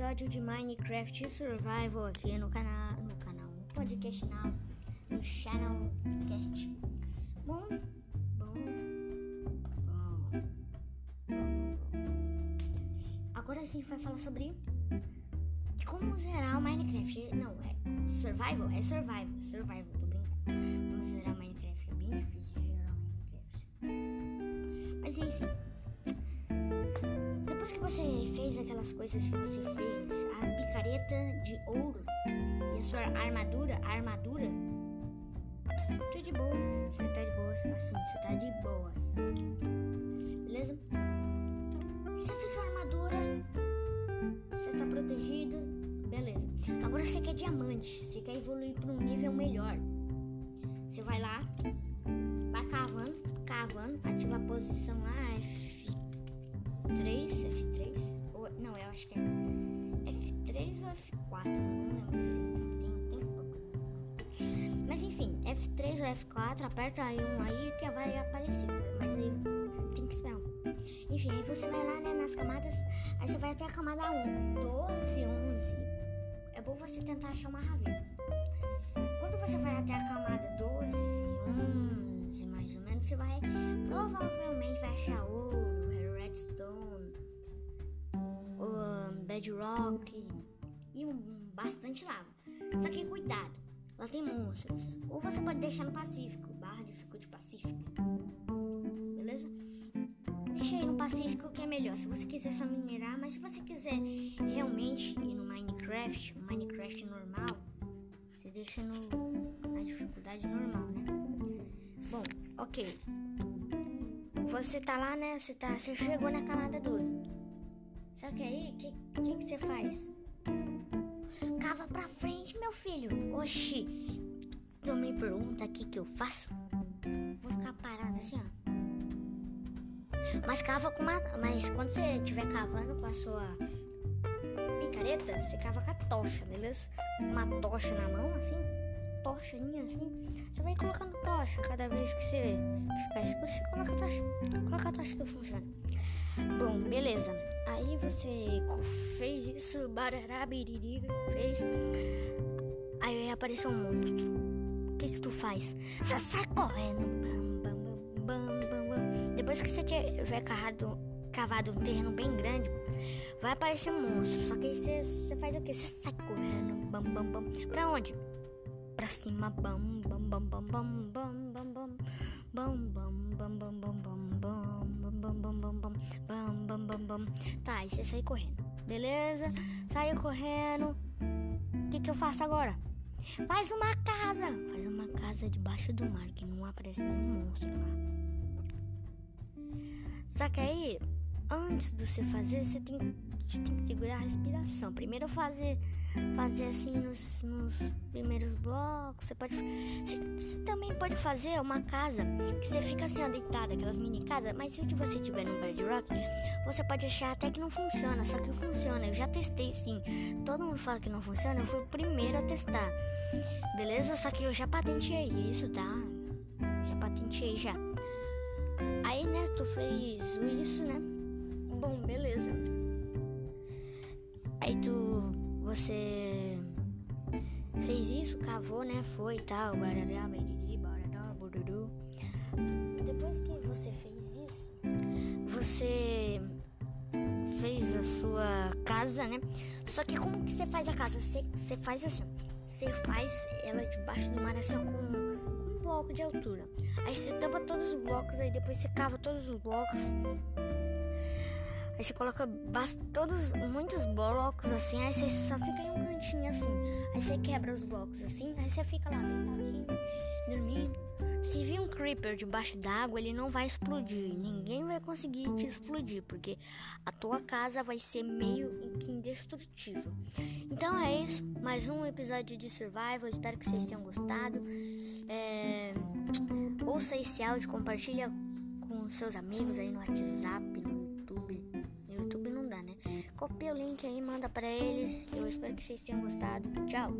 episódio de Minecraft Survival aqui no canal, no canal, no podcast now, no channel cast. Bom, bom, bom, bom. Agora a gente vai falar sobre como zerar o Minecraft. Não, é survival, é survival, survival, tô brincando. Como zerar Minecraft é bem difícil de zerar Minecraft. Mas enfim. Depois que você fez aquelas coisas que você fez, a picareta de ouro? E a sua armadura, a armadura, tô de boas, você tá de boas, assim, você tá de boas. Beleza? Você fez sua armadura, você tá protegido, beleza. Agora você quer diamante, você quer evoluir para um nível melhor. Você vai lá, vai cavando, cavando, ativa a posição lá, acho que é F3 ou F4, não lembro tem. Mas enfim, F3 ou F4, aperta aí um aí que vai aparecer, mas aí tem que esperar um. Enfim, aí você vai lá, né, nas camadas, aí você vai até a camada 1, 12, 11. É bom você tentar achar uma ravena. Quando você vai até a camada 12, 11, mais ou menos, você vai, provavelmente vai achar ouro, redstone, bedrock e um, bastante lava. Só que cuidado, lá tem monstros. Ou você pode deixar no Pacífico, barra dificuldade Pacífico. Beleza? Deixa aí no Pacífico que é melhor. Se você quiser só minerar, mas se você quiser realmente ir no Minecraft, Minecraft normal, você deixa no, na dificuldade normal, né? Bom, ok. Você tá lá, né? Você, tá, você chegou na camada 12. Só que aí, o que, que, que você faz? Cava pra frente, meu filho. Oxi. Tu me pergunta o que, que eu faço? Vou ficar parado assim, ó. Mas cava com uma. Mas quando você estiver cavando com a sua picareta, você cava com a tocha, beleza? Uma tocha na mão, assim. Tochinha assim. Você vai colocando tocha cada vez que você ficar escuro, você coloca a tocha. Coloca a tocha que funciona. Bom, beleza. Aí você fez isso, barará, fez. Aí apareceu um monstro. O que que tu faz? Você sai correndo. Bam, bam, bam. Depois que você tiver cavado, cavado um terreno bem grande, vai aparecer um monstro. Só que aí você, você faz o que? Você sai correndo. Bam, bam, bam. Pra onde? Pra cima. Bam, bam, bam, bam, bam, bam, você sai correndo. Beleza? Saiu correndo. O que que eu faço agora? Faz uma casa. Faz uma casa debaixo do mar, que não aparece nenhum monstro lá. Só que aí, antes de você fazer, você tem, você tem que segurar a respiração. Primeiro fazer, fazer assim nos, nos primeiros blocos. Você pode. Você, você, também pode fazer uma casa que você fica assim, ó, deitada, aquelas mini casas. Mas se você tiver no Bedrock, você pode achar até que não funciona. Só que funciona. Eu já testei sim. Todo mundo fala que não funciona. Eu fui o primeiro a testar. Beleza? Só que eu já patenteei isso, tá? Já patenteei já. Aí, né, tu fez isso, né? Bom, beleza. Aí tu, você fez isso, cavou, né? Foi e tal. Depois que você fez isso, você fez a sua casa, né? Só que como que você faz a casa? Você, você faz assim, você faz ela debaixo do mar assim, com bloco de altura. Aí você tampa todos os blocos, aí depois você cava todos os blocos. Aí você coloca todos, muitos blocos assim, aí você só fica em um cantinho assim. Aí você quebra os blocos assim, aí você fica lá deitadinho, dormindo. Se vir um creeper debaixo d'água, ele não vai explodir. Ninguém vai conseguir te explodir, porque a tua casa vai ser meio que indestrutível. Então é isso, mais um episódio de Survival. Espero que vocês tenham gostado. É... Ouça esse áudio, compartilha com seus amigos aí no WhatsApp, Copia o link aí, manda para eles. Eu espero que vocês tenham gostado. Tchau!